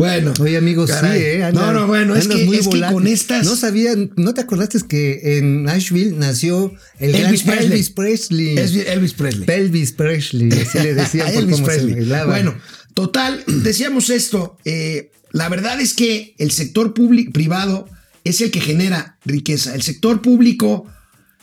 Bueno. Oye, amigos, sí, ¿eh? no, no, bueno, es, que, muy es que con estas. No sabía, ¿no te acordaste que en Nashville nació el Elvis gran Presley. Elvis Presley? Elvis Presley. Elvis Presley, así le decían por Elvis cómo se Presley. bailaba. Bueno, total, decíamos esto. eh, la verdad es que el sector público privado es el que genera riqueza. El sector público,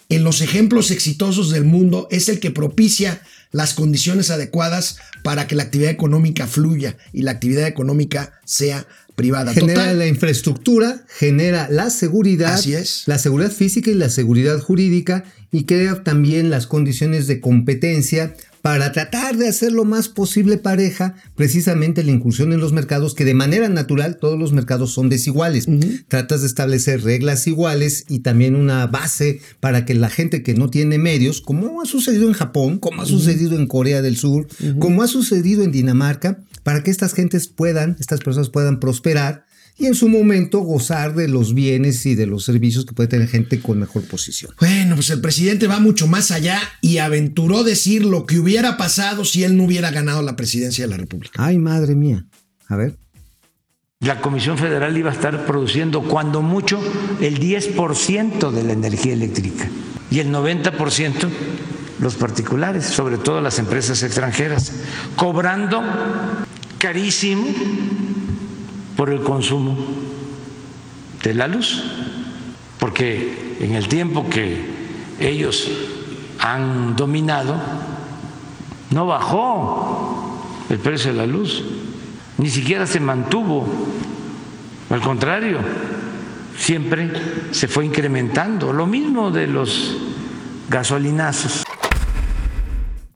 en los ejemplos exitosos del mundo, es el que propicia las condiciones adecuadas para que la actividad económica fluya y la actividad económica sea privada. genera Total, la infraestructura, genera la seguridad, Así es. la seguridad física y la seguridad jurídica y crea también las condiciones de competencia para tratar de hacer lo más posible pareja precisamente la incursión en los mercados que de manera natural todos los mercados son desiguales. Tratas de establecer reglas iguales y también una base para que la gente que no tiene medios, como ha sucedido en Japón, como ha sucedido en Corea del Sur, como ha sucedido en Dinamarca, para que estas gentes puedan, estas personas puedan prosperar y en su momento gozar de los bienes y de los servicios que puede tener gente con mejor posición. Bueno, pues el presidente va mucho más allá y aventuró decir lo que hubiera pasado si él no hubiera ganado la presidencia de la República. Ay, madre mía. A ver. La Comisión Federal iba a estar produciendo cuando mucho el 10% de la energía eléctrica y el 90% los particulares, sobre todo las empresas extranjeras, cobrando carísimo por el consumo de la luz, porque en el tiempo que ellos han dominado, no bajó el precio de la luz, ni siquiera se mantuvo, al contrario, siempre se fue incrementando, lo mismo de los gasolinazos.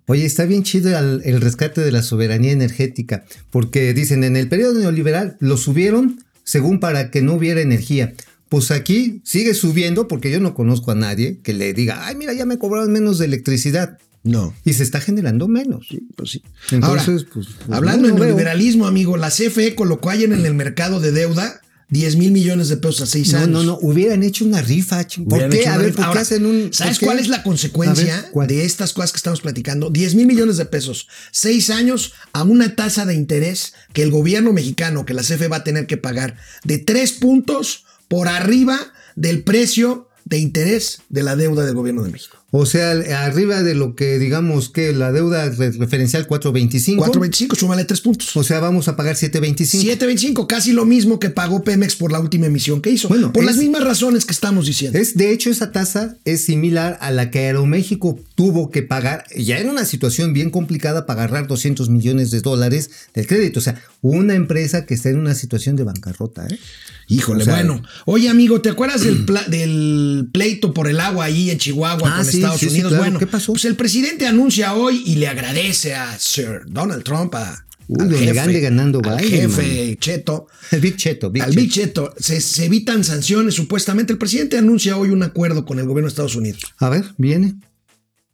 Oye, está bien chido el, el rescate de la soberanía energética, porque dicen en el periodo neoliberal lo subieron según para que no hubiera energía. Pues aquí sigue subiendo porque yo no conozco a nadie que le diga, ay, mira, ya me cobraron menos de electricidad. No. Y se está generando menos. Pues sí. Entonces, Ahora, pues, pues, hablando no, no de veo. liberalismo, amigo, la CFE colocó ayer en el mercado de deuda 10 mil millones de pesos a seis No, años. no, no, hubieran hecho una rifa. ¿Por qué? A ver, rifa. ¿por qué Ahora, hacen un. ¿Sabes cuál es la consecuencia de estas cosas que estamos platicando? 10 mil millones de pesos, seis años a una tasa de interés que el gobierno mexicano, que la CFE va a tener que pagar de tres puntos por arriba del precio de interés de la deuda del gobierno de México. O sea, arriba de lo que digamos que la deuda re- referencial 425. 4.25, súmale tres puntos. O sea, vamos a pagar 725. 7.25, casi lo mismo que pagó Pemex por la última emisión que hizo. Bueno, por es- las mismas razones que estamos diciendo. Es, de hecho, esa tasa es similar a la que Aeroméxico tuvo que pagar, ya en una situación bien complicada, para agarrar 200 millones de dólares del crédito. O sea, una empresa que está en una situación de bancarrota. ¿eh? Híjole, O sea, bueno. Oye, amigo, ¿te acuerdas del, pla- del pleito por el agua ahí en Chihuahua Ah, con sí, Estados sí, sí, Unidos? claro. Bueno, ¿Qué pasó? Pues el presidente anuncia hoy y le agradece a Sir Donald Trump, a, Uy, al donde jefe, ande ganando al Biden, jefe Cheto, El Big Cheto, Big al Cheto. Big Cheto. Se, se evitan sanciones, supuestamente. El presidente anuncia hoy un acuerdo con el gobierno de Estados Unidos. A ver, viene.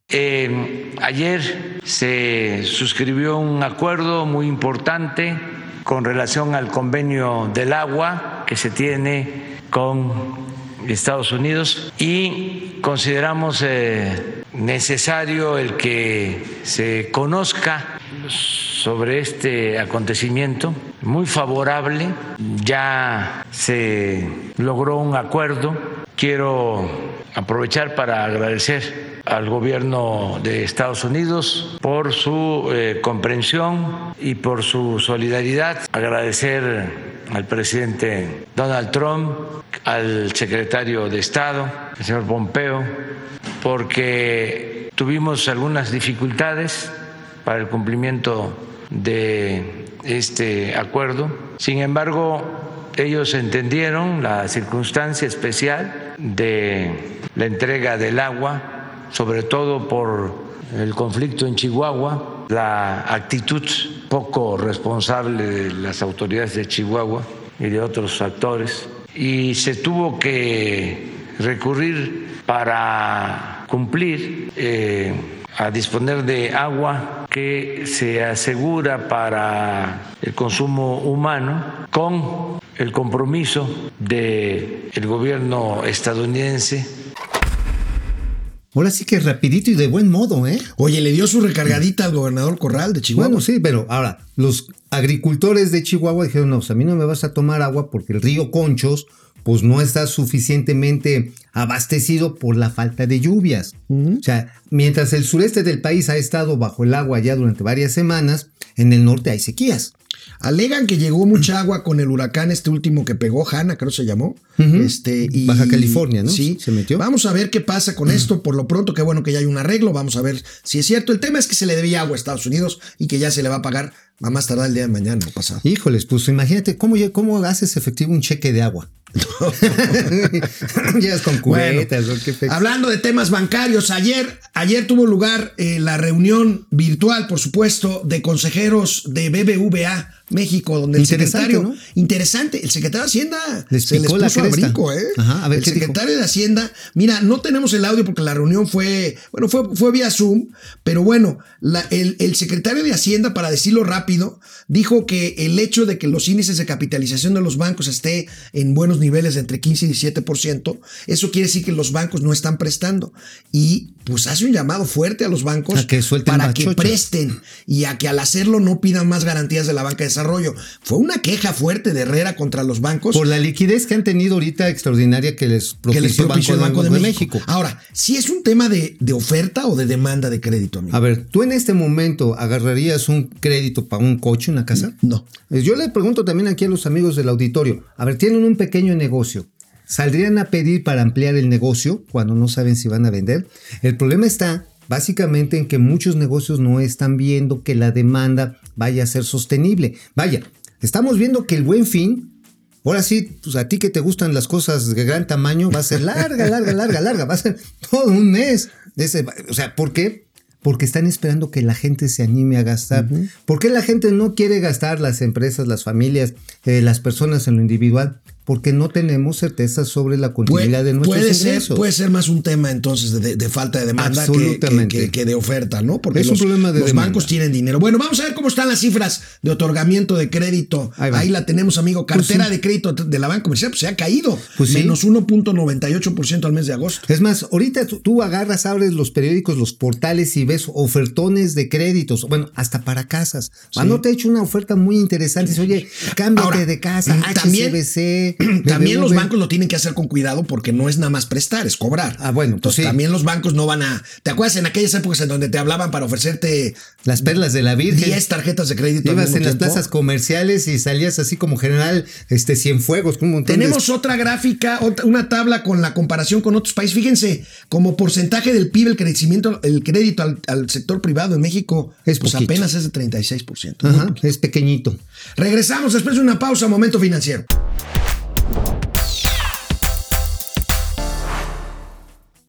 Eh, ayer se suscribió un acuerdo muy importante con relación al convenio del agua que se tiene con Estados Unidos y consideramos eh, necesario el que se conozca sobre este acontecimiento, muy favorable, ya se logró un acuerdo, quiero aprovechar para agradecer al gobierno de Estados Unidos por su eh, comprensión y por su solidaridad, agradecer al presidente Donald Trump, al secretario de Estado, el señor Pompeo, porque tuvimos algunas dificultades para el cumplimiento de este acuerdo. Sin embargo, ellos entendieron la circunstancia especial de la entrega del agua, sobre todo por el conflicto en Chihuahua, la actitud poco responsable de las autoridades de Chihuahua y de otros actores, y se tuvo que recurrir para cumplir eh, a disponer de agua que se asegura para el consumo humano con el compromiso del gobierno estadounidense Ahora sí que rapidito y de buen modo, ¿eh? Oye, le dio su recargadita al gobernador Corral de Chihuahua. Bueno, sí, pero ahora, los agricultores de Chihuahua dijeron, no, pues a mí no me vas a tomar agua porque el río Conchos pues no está suficientemente abastecido por la falta de lluvias. O sea, mientras el sureste del país ha estado bajo el agua ya durante varias semanas, en el norte hay sequías. Alegan que llegó mucha agua con el huracán este último que pegó, Hanna, creo se llamó. este, y, Baja California, ¿no? Sí, se metió. Vamos a ver qué pasa con esto. Por lo pronto, qué bueno que ya hay un arreglo. Vamos a ver si es cierto. El tema es que se le debía agua a Estados Unidos y que ya se le va a pagar a más tardar el día de mañana o pasado. Híjoles, pues imagínate cómo, cómo haces efectivo un cheque de agua. Llegas con cubetas, Hablando de temas bancarios, ayer, ayer tuvo lugar eh, la reunión virtual, por supuesto, de consejeros de BBVA México, donde el secretario, interesante, el secretario de Hacienda se les puso a brinco, ¿eh? el secretario de Hacienda, mira, no tenemos el audio porque la reunión fue, bueno, fue, fue vía Zoom, pero bueno, el, el secretario de Hacienda, para decirlo rápido, dijo que el hecho de que los índices de capitalización de los bancos esté en buenos niveles de entre 15 y 17%, eso quiere decir que los bancos no están prestando. Y pues hace un llamado fuerte a los bancos para que presten y a que al hacerlo no pidan más garantías de la banca de desarrollo. Fue una queja fuerte de Herrera contra los bancos. Por la liquidez que han tenido ahorita extraordinaria que les propició, el Banco, de, México. Ahora, si es un tema de, de, oferta o de demanda de crédito, amigo. A ver, ¿tú en este momento agarrarías un crédito para un coche, una casa? No. Yo le pregunto también aquí a los amigos del auditorio. A ver, tienen un pequeño negocio saldrían a pedir para ampliar el negocio cuando no saben si van a vender. El problema está básicamente en que muchos negocios no están viendo que la demanda vaya a ser sostenible. Vaya, estamos viendo que el buen fin, ahora sí, pues a ti que te gustan las cosas de gran tamaño, va a ser larga, larga, larga, larga, va a ser todo un mes. o sea, ¿por qué? Porque están esperando que la gente se anime a gastar. ¿Por qué la gente no quiere gastar? Las empresas, las familias, eh, las personas en lo individual porque no tenemos certeza sobre la continuidad de nuestros puede ingresos. Ser, puede ser más un tema entonces de, falta de demanda que, que, de oferta, ¿no? Porque es los, un problema de los bancos tienen dinero. Bueno, vamos a ver cómo están las cifras de otorgamiento de crédito. Ahí, la tenemos, amigo. Pues Cartera de crédito de la banca comercial pues, se ha caído. Pues menos 1.98% al mes de agosto. Es más, ahorita tú, agarras, abres los periódicos, los portales y ves ofertones de créditos. Bueno, hasta para casas. no te ha hecho una oferta muy interesante. Oye, cámbiate de casa, HCBC. también los bancos lo tienen que hacer con cuidado porque no es nada más prestar, es cobrar. Ah, bueno, pues Entonces también los bancos no van a. ¿Te acuerdas en aquellas épocas en donde te hablaban para ofrecerte las perlas de la Virgen? 10 tarjetas de crédito. Ibas en las plazas comerciales y salías así como general este Cienfuegos con un montón Tenemos otra gráfica, una tabla con la comparación con otros países. Fíjense, como porcentaje del PIB, el crecimiento, el crédito al, sector privado en México es pues apenas es de 36%. es pequeñito. Regresamos después de una pausa, momento financiero.